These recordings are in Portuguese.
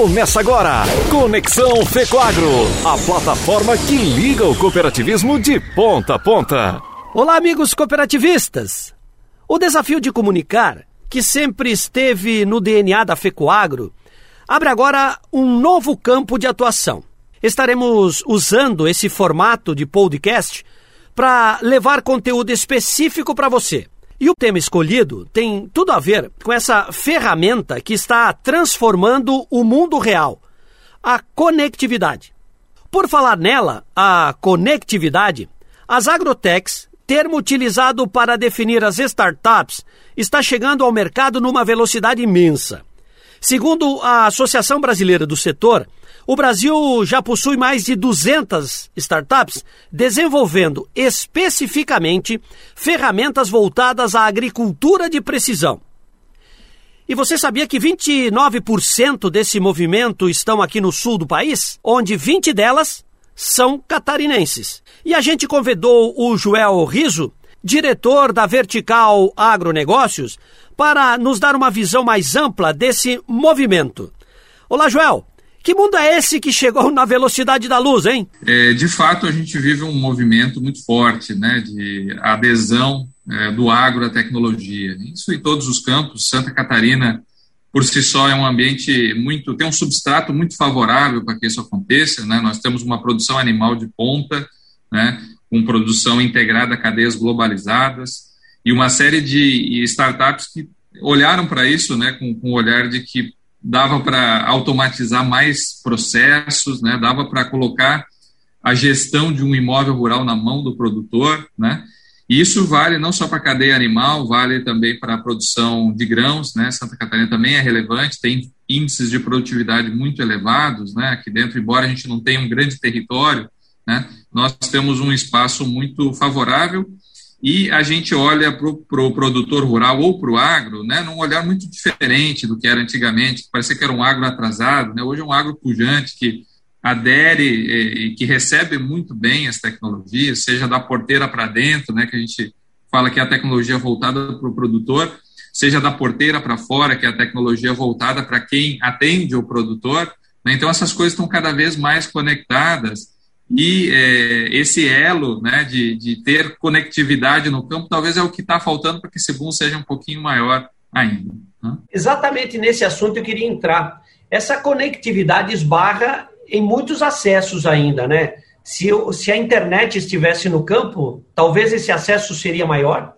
Começa agora, Conexão Fecoagro, a plataforma que liga o cooperativismo de ponta a ponta. Olá, amigos cooperativistas! O desafio de comunicar, que sempre esteve no DNA da Fecoagro, abre agora um novo campo de atuação. Estaremos usando esse formato de podcast para levar conteúdo específico para você. E o tema escolhido tem tudo a ver com essa ferramenta que está transformando o mundo real, a conectividade. Por falar nela, a conectividade, as agrotechs, termo utilizado para definir as startups, está chegando ao mercado numa velocidade imensa. Segundo a Associação Brasileira do Setor, o Brasil já possui mais de 200 startups desenvolvendo especificamente ferramentas voltadas à agricultura de precisão. E você sabia que 29% desse movimento estão aqui no sul do país, onde 20 delas são catarinenses. E a gente convidou o Joel Riso, diretor da Vertical Agronegócios, para nos dar uma visão mais ampla desse movimento. Olá, Joel. Que mundo é esse que chegou na velocidade da luz, hein? É, de fato, a gente vive um movimento muito forte né, de adesão é, do agro à tecnologia. Isso em todos os campos. Santa Catarina, por si só, é um ambiente muito. tem um substrato muito favorável para que isso aconteça. Né? Nós temos uma produção animal de ponta, né, com produção integrada a cadeias globalizadas, e uma série de startups que olharam para isso né, com, com o olhar de que dava para automatizar mais processos, né, dava para colocar a gestão de um imóvel rural na mão do produtor, né, e isso vale não só para a cadeia animal, vale também para a produção de grãos, né, Santa Catarina também é relevante, tem índices de produtividade muito elevados, né, aqui dentro, embora a gente não tenha um grande território, né, nós temos um espaço muito favorável e a gente olha para o pro produtor rural ou para o agro, né, num olhar muito diferente do que era antigamente, parecia que era um agro atrasado, né, hoje é um agro pujante que adere e, que recebe muito bem as tecnologias, seja da porteira para dentro, né, que a gente fala que é a tecnologia voltada para o produtor, seja da porteira para fora, que é a tecnologia voltada para quem atende o produtor. Né, então, essas coisas estão cada vez mais conectadas e é, esse elo né, de, de ter conectividade no campo talvez é o que está faltando para que esse boom seja um pouquinho maior ainda. Né? Exatamente nesse assunto eu queria entrar. Essa conectividade esbarra em muitos acessos ainda, né? Se, se a internet estivesse no campo, talvez esse acesso seria maior?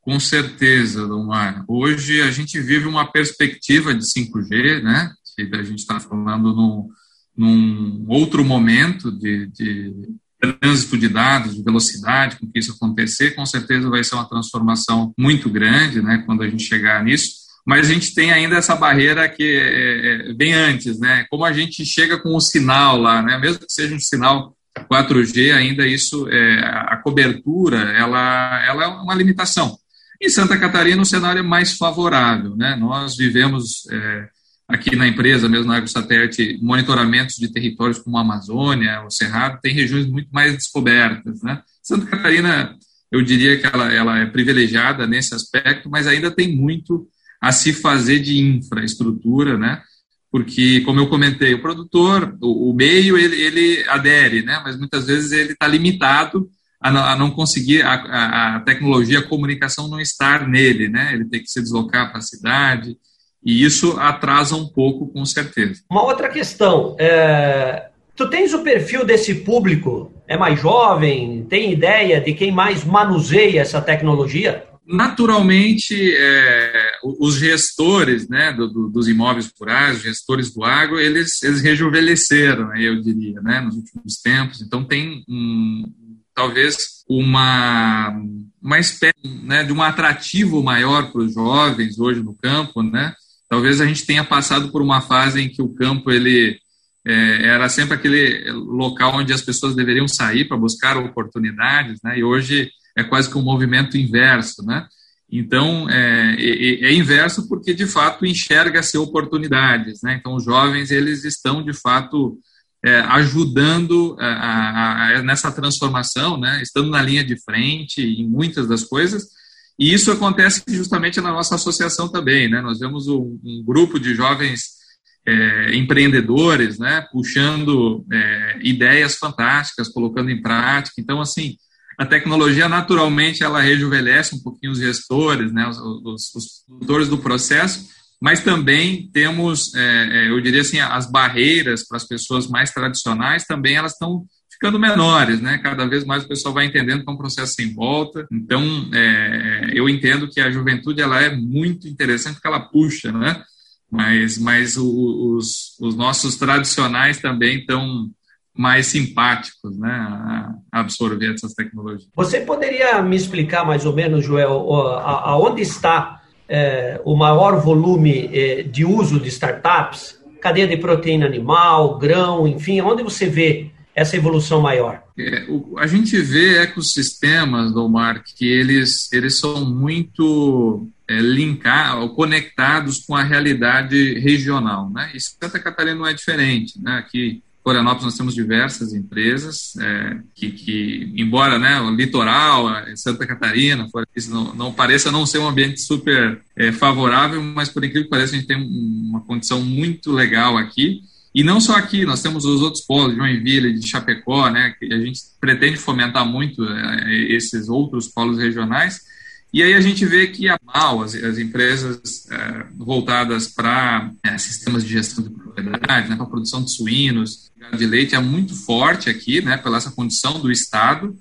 Com certeza, Domar. Hoje a gente vive uma perspectiva de 5G, né? A gente está falando no, num outro momento de, de trânsito de dados, de velocidade com que isso acontecer, com certeza vai ser uma transformação muito grande, né, quando a gente chegar nisso. Mas a gente tem ainda essa barreira que é, é, vem antes, né? Como a gente chega com o sinal lá, né? Mesmo que seja um sinal 4G, ainda isso, é, a cobertura, ela, ela é uma limitação. Em Santa Catarina, o cenário é mais favorável, né? Nós vivemos é, aqui na empresa, mesmo na AgroSatélite, monitoramentos de territórios como a Amazônia, o Cerrado, tem regiões muito mais descobertas. Né? Santa Catarina, eu diria que ela, ela é privilegiada nesse aspecto, mas ainda tem muito a se fazer de infraestrutura, né? porque, como eu comentei, o produtor, o, o meio, ele, ele, adere, né? mas muitas vezes ele está limitado a não, conseguir a, a, a, tecnologia, a comunicação não estar nele, né? ele tem que se deslocar para a cidade, e isso atrasa um pouco, com certeza. Uma outra questão, é... tu tens o perfil desse público? É mais jovem? Tem ideia de quem mais manuseia essa tecnologia? Naturalmente, é, os gestores né, do, do, dos imóveis rurais, os gestores do agro, eles, eles rejuvenesceram, eu diria, né, nos últimos tempos. Então, tem um, talvez uma, uma espécie né, de um atrativo maior para os jovens hoje no campo, né? Talvez a gente tenha passado por uma fase em que o campo ele é, era sempre aquele local onde as pessoas deveriam sair para buscar oportunidades, né? E hoje é quase que um movimento inverso, né? Então é, é, é inverso porque de fato enxerga-se oportunidades, né? Então os jovens eles estão de fato é, ajudando a, a, a, nessa transformação, né? Estando na linha de frente em muitas das coisas e isso acontece justamente na nossa associação também, né? Nós vemos um, um grupo de jovens é, empreendedores, né, puxando é, ideias fantásticas, colocando em prática. Então, assim, a tecnologia naturalmente ela rejuvenesce um pouquinho os gestores, né, os, os, os do processo, mas também temos, é, é, eu diria assim, as barreiras para as pessoas mais tradicionais também elas estão ficando menores, né? Cada vez mais o pessoal vai entendendo que é um processo sem volta. Então, é, eu entendo que a juventude ela é muito interessante porque ela puxa, né? Mas, mas os, os nossos tradicionais também estão mais simpáticos, né, a absorver essas tecnologias. Você poderia me explicar mais ou menos, Joel, aonde está é, o maior volume é, de uso de startups? Cadeia de proteína animal, grão, enfim, onde você vê essa evolução maior? É, o, a gente vê ecossistemas, Domar, que eles, eles são muito é, linkados, conectados com a realidade regional. Né? E Santa Catarina não é diferente. Né? Aqui Florianópolis nós temos diversas empresas é, que, que, embora né, o litoral, Santa Catarina, não, não pareça não ser um ambiente super é, favorável, mas por incrível que pareça a gente tem uma condição muito legal aqui e não só aqui, nós temos os outros polos, de Joinville, de Chapecó, né, que a gente pretende fomentar muito é, esses outros polos regionais. E aí a gente vê que a MAL, as, as empresas é, voltadas para é, sistemas de gestão de propriedade, né, para produção de suínos, de leite, é muito forte aqui, né, pela essa condição do Estado.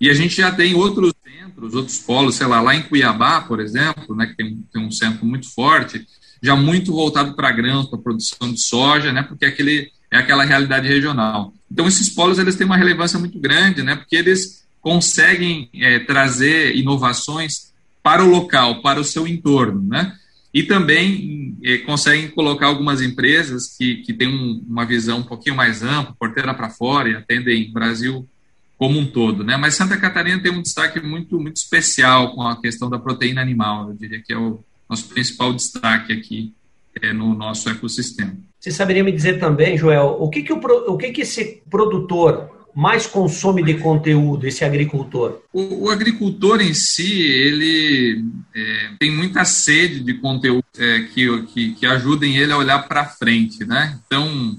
E a gente já tem outros centros, outros polos, sei lá, lá em Cuiabá, por exemplo, né, que tem, tem um centro muito forte, já muito voltado para grãos, para produção de soja, né, porque aquele, é aquela realidade regional. Então, esses polos eles têm uma relevância muito grande, né, porque eles conseguem é, trazer inovações para o local, para o seu entorno, né, e também é, conseguem colocar algumas empresas que, que têm um, uma visão um pouquinho mais ampla, porteira para fora, e atendem Brasil como um todo, né? Mas Santa Catarina tem um destaque muito muito especial com a questão da proteína animal. Eu diria que é o, nosso principal destaque aqui é, no nosso ecossistema. Você saberia me dizer também, Joel, o que, que, o, o que, que esse produtor mais consome de conteúdo, esse agricultor? O, o agricultor em si, ele é, tem muita sede de conteúdo é, que, que, que ajudem ele a olhar para frente, né? Então,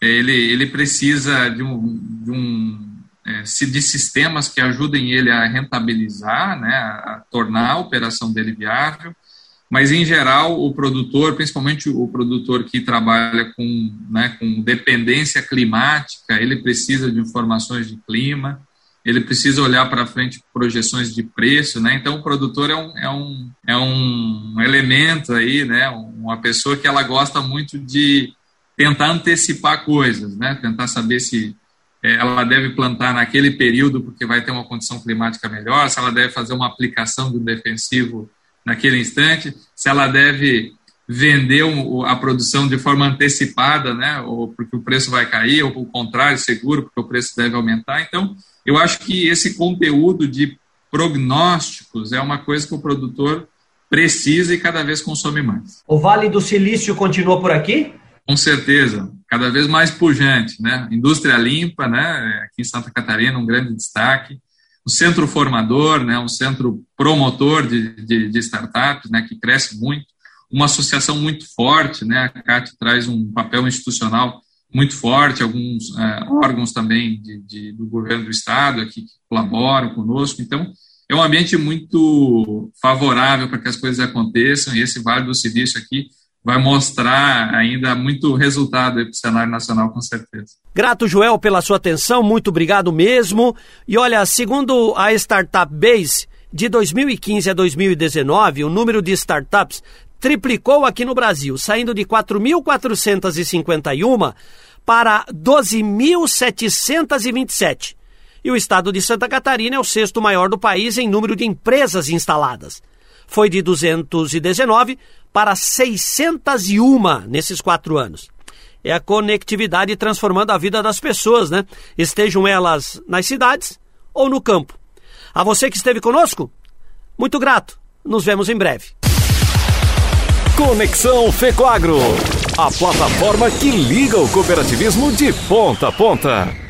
ele, ele precisa de um, de um é, de sistemas que ajudem ele a rentabilizar, né, a tornar a operação dele viável, mas em geral o produtor, principalmente o produtor que trabalha com, né, com dependência climática, ele precisa de informações de clima, ele precisa olhar para frente projeções de preço, né? Então o produtor é um, é um, é um elemento aí, né? Uma pessoa que ela gosta muito de tentar antecipar coisas, né? Tentar saber se ela deve plantar naquele período porque vai ter uma condição climática melhor, se ela deve fazer uma aplicação do defensivo naquele instante, se ela deve vender a produção de forma antecipada, né, ou porque o preço vai cair, ou o contrário, seguro, porque o preço deve aumentar. Então, eu acho que esse conteúdo de prognósticos é uma coisa que o produtor precisa e cada vez consome mais. O Vale do Silício continua por aqui? Com certeza, cada vez mais pujante, né? Indústria limpa, né? Aqui em Santa Catarina, um grande destaque. Um centro formador, né, um centro promotor de, de, de, startups, né, que cresce muito, uma associação muito forte, né, a CAT traz um papel institucional muito forte, alguns é, órgãos também de, de, do governo do estado aqui que colaboram conosco, então é um ambiente muito favorável para que as coisas aconteçam e esse Vale do Silício aqui vai mostrar ainda muito resultado para o cenário nacional, com certeza. Grato, Joel, pela sua atenção, muito obrigado mesmo. E olha, segundo a Startup Base, de 2015 a 2019, o número de startups triplicou aqui no Brasil, saindo de 4.451 para 12.727. E o estado de Santa Catarina é o sexto maior do país em número de empresas instaladas. Foi de 219 para 601 nesses quatro anos. É a conectividade transformando a vida das pessoas, né? Estejam elas nas cidades ou no campo. A você que esteve conosco, muito grato. Nos vemos em breve. Conexão Fecoagro, a plataforma que liga o cooperativismo de ponta a ponta.